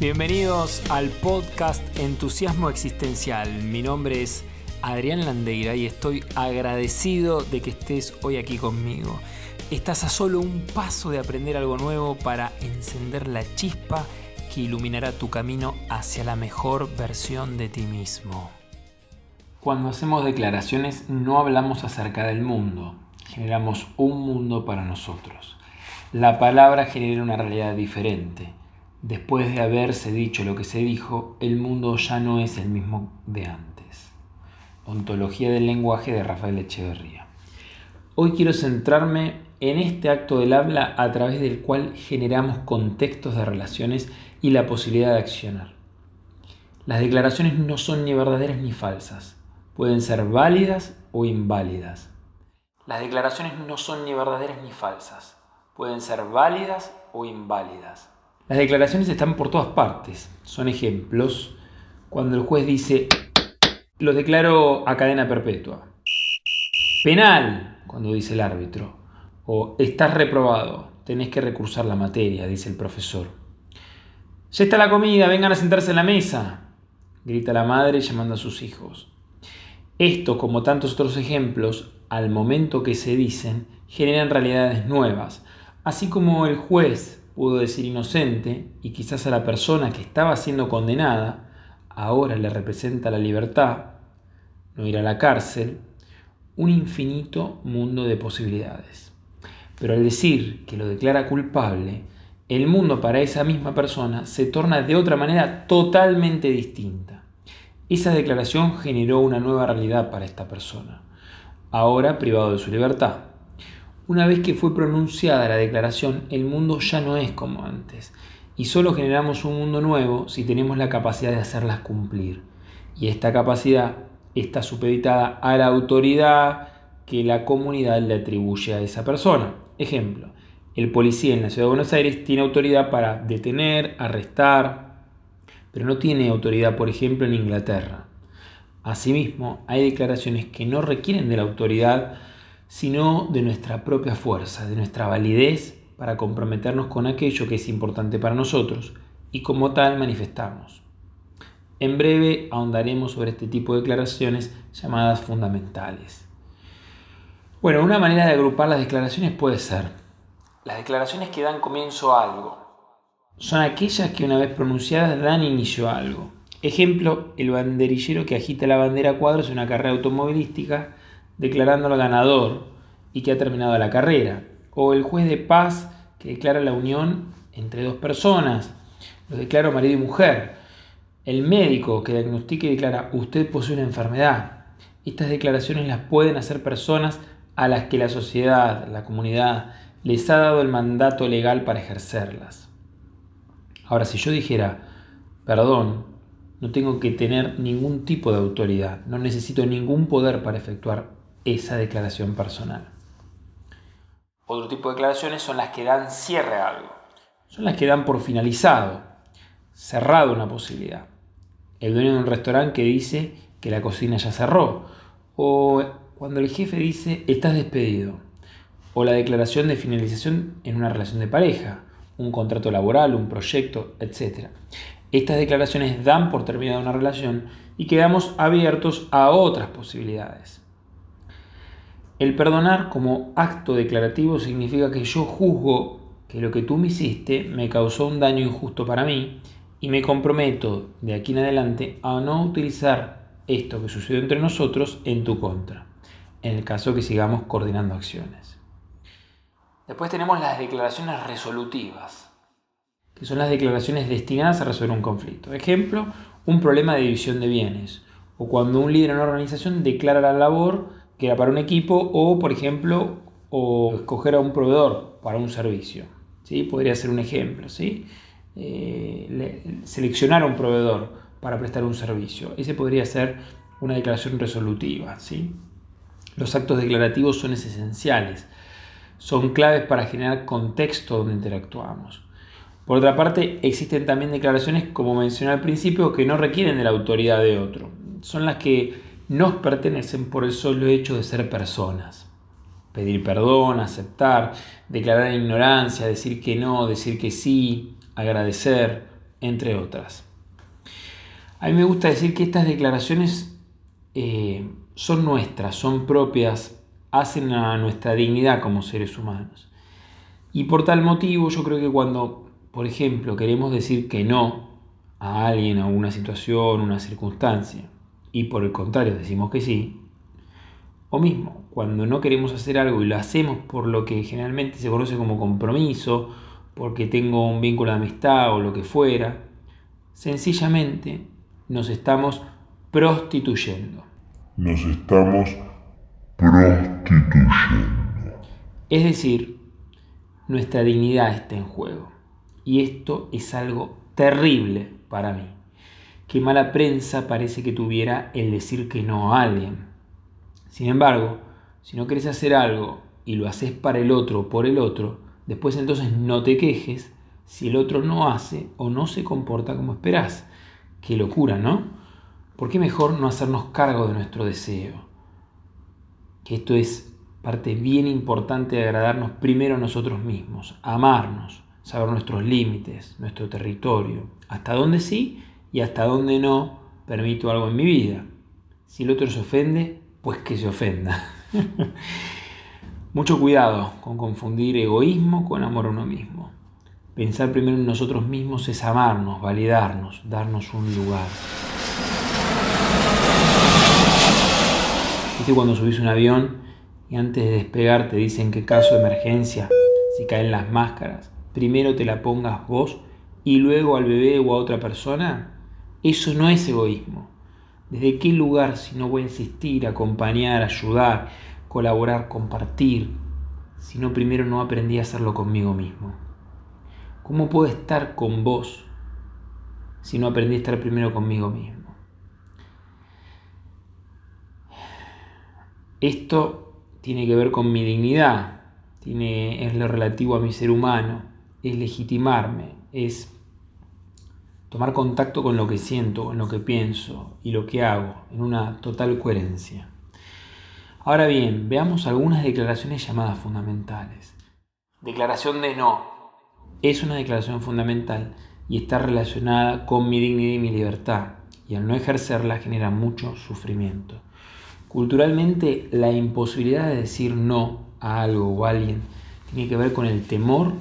Bienvenidos al podcast Entusiasmo Existencial. Mi nombre es Adrián Landeira y estoy agradecido de que estés hoy aquí conmigo. Estás a solo un paso de aprender algo nuevo para encender la chispa que iluminará tu camino hacia la mejor versión de ti mismo. Cuando hacemos declaraciones no hablamos acerca del mundo, generamos un mundo para nosotros. La palabra genera una realidad diferente Después de haberse dicho lo que se dijo, el mundo ya no es el mismo de antes. Ontología del lenguaje de Rafael Echeverría. Hoy quiero centrarme en este acto del habla a través del cual generamos contextos de relaciones y la posibilidad de accionar. Las declaraciones no son ni verdaderas ni falsas, pueden ser válidas o inválidas. Las declaraciones no son ni verdaderas ni falsas, pueden ser válidas o inválidas. Las declaraciones están por todas partes. Son ejemplos. Cuando el juez dice, lo declaro a cadena perpetua. Penal, cuando dice el árbitro. O estás reprobado, tenés que recursar la materia, dice el profesor. Ya está la comida, vengan a sentarse en la mesa, grita la madre llamando a sus hijos. Esto, como tantos otros ejemplos, al momento que se dicen, generan realidades nuevas, así como el juez pudo decir inocente y quizás a la persona que estaba siendo condenada ahora le representa la libertad, no ir a la cárcel, un infinito mundo de posibilidades. Pero al decir que lo declara culpable, el mundo para esa misma persona se torna de otra manera totalmente distinta. Esa declaración generó una nueva realidad para esta persona, ahora privado de su libertad. Una vez que fue pronunciada la declaración, el mundo ya no es como antes, y solo generamos un mundo nuevo si tenemos la capacidad de hacerlas cumplir. Y esta capacidad está supeditada a la autoridad que la comunidad le atribuye a esa persona. Ejemplo, el policía en la ciudad de Buenos Aires tiene autoridad para detener, arrestar, pero no tiene autoridad, por ejemplo, en Inglaterra. Asimismo, hay declaraciones que no requieren de la autoridad sino de nuestra propia fuerza, de nuestra validez para comprometernos con aquello que es importante para nosotros y como tal manifestamos. En breve ahondaremos sobre este tipo de declaraciones llamadas fundamentales. Bueno, una manera de agrupar las declaraciones puede ser las declaraciones que dan comienzo a algo. Son aquellas que una vez pronunciadas dan inicio a algo. Ejemplo, el banderillero que agita la bandera a cuadros en una carrera automovilística declarando al ganador y que ha terminado la carrera, o el juez de paz que declara la unión entre dos personas, lo declaro marido y mujer, el médico que diagnostica y declara usted posee una enfermedad. Estas declaraciones las pueden hacer personas a las que la sociedad, la comunidad, les ha dado el mandato legal para ejercerlas. Ahora, si yo dijera, perdón, no tengo que tener ningún tipo de autoridad, no necesito ningún poder para efectuar esa declaración personal. Otro tipo de declaraciones son las que dan cierre a algo. Son las que dan por finalizado, cerrado una posibilidad. El dueño de un restaurante que dice que la cocina ya cerró. O cuando el jefe dice estás despedido. O la declaración de finalización en una relación de pareja, un contrato laboral, un proyecto, etc. Estas declaraciones dan por terminada una relación y quedamos abiertos a otras posibilidades. El perdonar como acto declarativo significa que yo juzgo que lo que tú me hiciste me causó un daño injusto para mí y me comprometo de aquí en adelante a no utilizar esto que sucedió entre nosotros en tu contra, en el caso que sigamos coordinando acciones. Después tenemos las declaraciones resolutivas, que son las declaraciones destinadas a resolver un conflicto. Ejemplo, un problema de división de bienes, o cuando un líder en una organización declara la labor que era para un equipo o, por ejemplo, o escoger a un proveedor para un servicio. ¿sí? Podría ser un ejemplo. ¿sí? Eh, seleccionar a un proveedor para prestar un servicio. Ese podría ser una declaración resolutiva. ¿sí? Los actos declarativos son esenciales. Son claves para generar contexto donde interactuamos. Por otra parte, existen también declaraciones, como mencioné al principio, que no requieren de la autoridad de otro. Son las que nos pertenecen por el solo hecho de ser personas. Pedir perdón, aceptar, declarar ignorancia, decir que no, decir que sí, agradecer, entre otras. A mí me gusta decir que estas declaraciones eh, son nuestras, son propias, hacen a nuestra dignidad como seres humanos. Y por tal motivo yo creo que cuando, por ejemplo, queremos decir que no a alguien, a una situación, una circunstancia, y por el contrario decimos que sí, o mismo, cuando no queremos hacer algo y lo hacemos por lo que generalmente se conoce como compromiso, porque tengo un vínculo de amistad o lo que fuera, sencillamente nos estamos prostituyendo. Nos estamos prostituyendo. Es decir, nuestra dignidad está en juego. Y esto es algo terrible para mí. Qué mala prensa parece que tuviera el decir que no a alguien. Sin embargo, si no querés hacer algo y lo haces para el otro por el otro, después entonces no te quejes si el otro no hace o no se comporta como esperás. Qué locura, ¿no? ¿Por qué mejor no hacernos cargo de nuestro deseo? Que esto es parte bien importante de agradarnos primero a nosotros mismos, amarnos, saber nuestros límites, nuestro territorio, hasta dónde sí y hasta dónde no permito algo en mi vida. Si el otro se ofende, pues que se ofenda. Mucho cuidado con confundir egoísmo con amor a uno mismo. Pensar primero en nosotros mismos es amarnos, validarnos, darnos un lugar. ¿Viste cuando subís un avión y antes de despegar te dicen que caso de emergencia, si caen las máscaras, primero te la pongas vos y luego al bebé o a otra persona? Eso no es egoísmo. ¿Desde qué lugar si no voy a insistir, acompañar, ayudar, colaborar, compartir, si no primero no aprendí a hacerlo conmigo mismo? ¿Cómo puedo estar con vos si no aprendí a estar primero conmigo mismo? Esto tiene que ver con mi dignidad, tiene, es lo relativo a mi ser humano, es legitimarme, es tomar contacto con lo que siento, con lo que pienso y lo que hago, en una total coherencia. Ahora bien, veamos algunas declaraciones llamadas fundamentales. Declaración de no. Es una declaración fundamental y está relacionada con mi dignidad y mi libertad, y al no ejercerla genera mucho sufrimiento. Culturalmente, la imposibilidad de decir no a algo o a alguien tiene que ver con el temor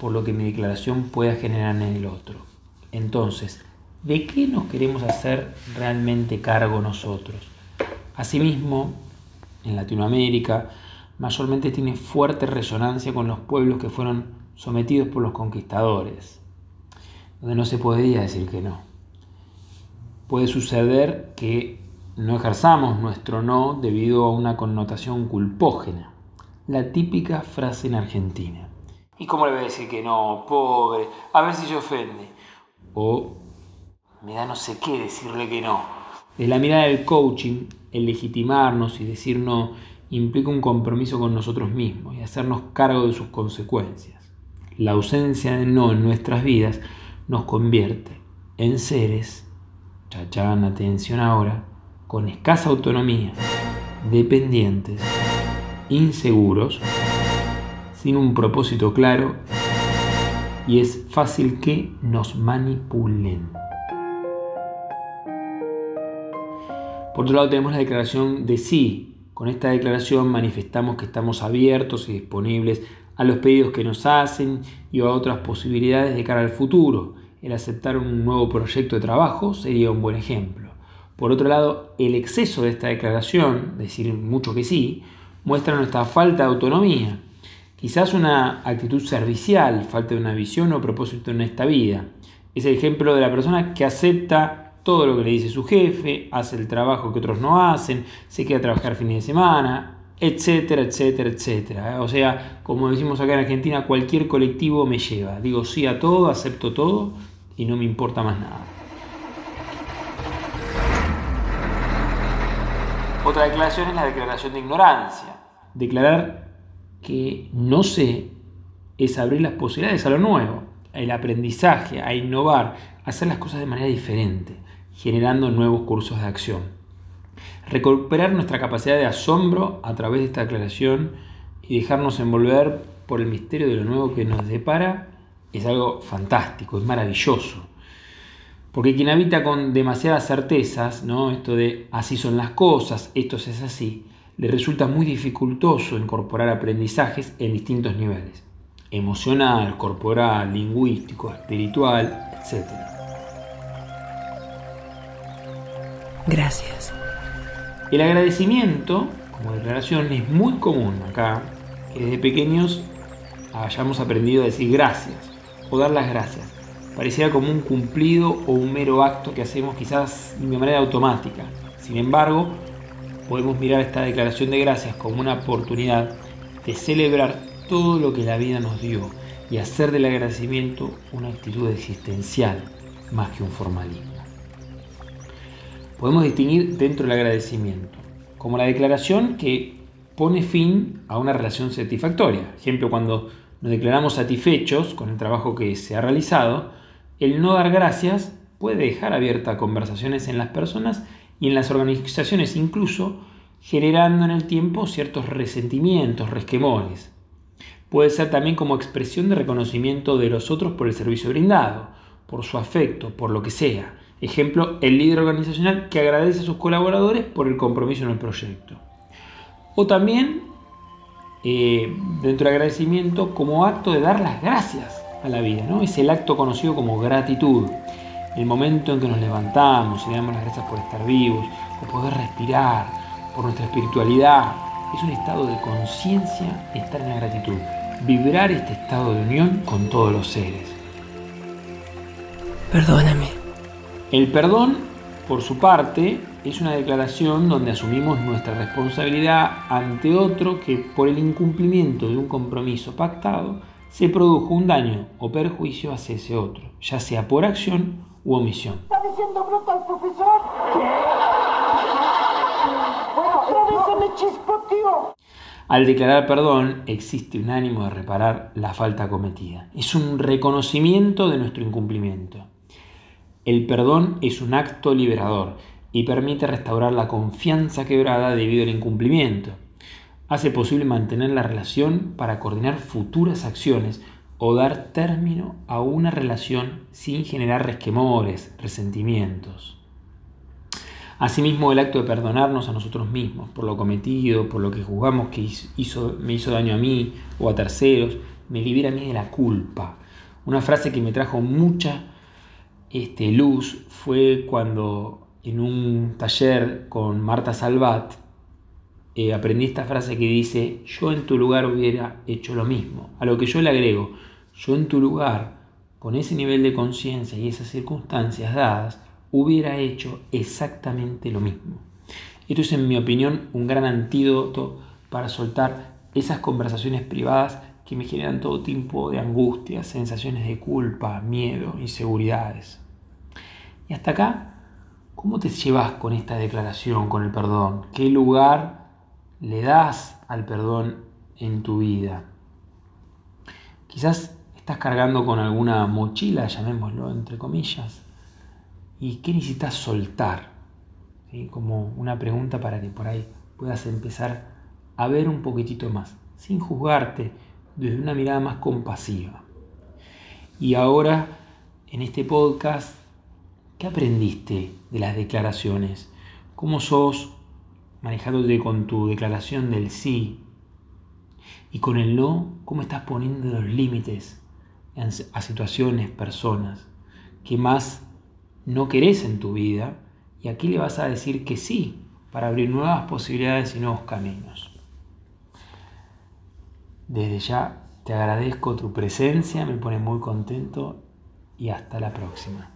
por lo que mi declaración pueda generar en el otro. Entonces, ¿de qué nos queremos hacer realmente cargo nosotros? Asimismo, en Latinoamérica, mayormente tiene fuerte resonancia con los pueblos que fueron sometidos por los conquistadores, donde no se podía decir que no. Puede suceder que no ejerzamos nuestro no debido a una connotación culpógena, la típica frase en Argentina. ¿Y cómo le voy a decir que no, pobre? A ver si se ofende. O me da no sé qué decirle que no. De la mirada del coaching, el legitimarnos y decir no implica un compromiso con nosotros mismos y hacernos cargo de sus consecuencias. La ausencia de no en nuestras vidas nos convierte en seres, chachán, atención ahora, con escasa autonomía, dependientes, inseguros, sin un propósito claro y es fácil que nos manipulen. Por otro lado tenemos la declaración de sí. Con esta declaración manifestamos que estamos abiertos y disponibles a los pedidos que nos hacen y a otras posibilidades de cara al futuro. El aceptar un nuevo proyecto de trabajo sería un buen ejemplo. Por otro lado, el exceso de esta declaración, decir mucho que sí, muestra nuestra falta de autonomía. Quizás una actitud servicial, falta de una visión o propósito en esta vida. Es el ejemplo de la persona que acepta todo lo que le dice su jefe, hace el trabajo que otros no hacen, se queda a trabajar fines de semana, etcétera, etcétera, etcétera. O sea, como decimos acá en Argentina, cualquier colectivo me lleva. Digo sí a todo, acepto todo y no me importa más nada. Otra declaración es la declaración de ignorancia. Declarar que no sé es abrir las posibilidades a lo nuevo, el aprendizaje, a innovar, a hacer las cosas de manera diferente generando nuevos cursos de acción. Recuperar nuestra capacidad de asombro a través de esta aclaración y dejarnos envolver por el misterio de lo nuevo que nos depara es algo fantástico, es maravilloso. Porque quien habita con demasiadas certezas, ¿no? esto de así son las cosas, esto es así, le resulta muy dificultoso incorporar aprendizajes en distintos niveles, emocional, corporal, lingüístico, espiritual, etc. Gracias. El agradecimiento, como declaración, es muy común acá, que desde pequeños hayamos aprendido a decir gracias o dar las gracias. Pareciera como un cumplido o un mero acto que hacemos quizás de manera automática. Sin embargo, podemos mirar esta declaración de gracias como una oportunidad de celebrar todo lo que la vida nos dio y hacer del agradecimiento una actitud existencial más que un formalismo. Podemos distinguir dentro del agradecimiento como la declaración que pone fin a una relación satisfactoria. Ejemplo, cuando nos declaramos satisfechos con el trabajo que se ha realizado, el no dar gracias puede dejar abiertas conversaciones en las personas y en las organizaciones incluso generando en el tiempo ciertos resentimientos, resquemores. Puede ser también como expresión de reconocimiento de los otros por el servicio brindado, por su afecto, por lo que sea. Ejemplo, el líder organizacional que agradece a sus colaboradores por el compromiso en el proyecto. O también, eh, dentro del agradecimiento, como acto de dar las gracias a la vida. ¿no? Es el acto conocido como gratitud el momento en que nos levantamos y le damos las gracias por estar vivos, por poder respirar, por nuestra espiritualidad, es un estado de conciencia estar en la gratitud, vibrar este estado de unión con todos los seres. Perdóname. El perdón, por su parte, es una declaración donde asumimos nuestra responsabilidad ante otro que por el incumplimiento de un compromiso pactado se produjo un daño o perjuicio hacia ese otro, ya sea por acción u omisión. ¿Está diciendo bruto al profesor? Al declarar perdón existe un ánimo de reparar la falta cometida. Es un reconocimiento de nuestro incumplimiento. El perdón es un acto liberador y permite restaurar la confianza quebrada debido al incumplimiento. Hace posible mantener la relación para coordinar futuras acciones o dar término a una relación sin generar resquemores, resentimientos. Asimismo, el acto de perdonarnos a nosotros mismos por lo cometido, por lo que juzgamos que hizo, me hizo daño a mí o a terceros, me libera a mí de la culpa. Una frase que me trajo mucha este, luz fue cuando en un taller con Marta Salvat eh, aprendí esta frase que dice, yo en tu lugar hubiera hecho lo mismo. A lo que yo le agrego, yo en tu lugar, con ese nivel de conciencia y esas circunstancias dadas, hubiera hecho exactamente lo mismo. Esto es, en mi opinión, un gran antídoto para soltar esas conversaciones privadas que me generan todo tipo de angustias, sensaciones de culpa, miedo, inseguridades. Y hasta acá, ¿cómo te llevas con esta declaración, con el perdón? ¿Qué lugar le das al perdón en tu vida? Quizás estás cargando con alguna mochila, llamémoslo entre comillas, y qué necesitas soltar. Como una pregunta para que por ahí puedas empezar a ver un poquitito más, sin juzgarte, desde una mirada más compasiva. Y ahora, en este podcast, ¿qué aprendiste de las declaraciones? ¿Cómo sos manejándote con tu declaración del sí? Y con el no, ¿cómo estás poniendo los límites a situaciones, personas que más no querés en tu vida y aquí le vas a decir que sí para abrir nuevas posibilidades y nuevos caminos. Desde ya te agradezco tu presencia, me pone muy contento y hasta la próxima.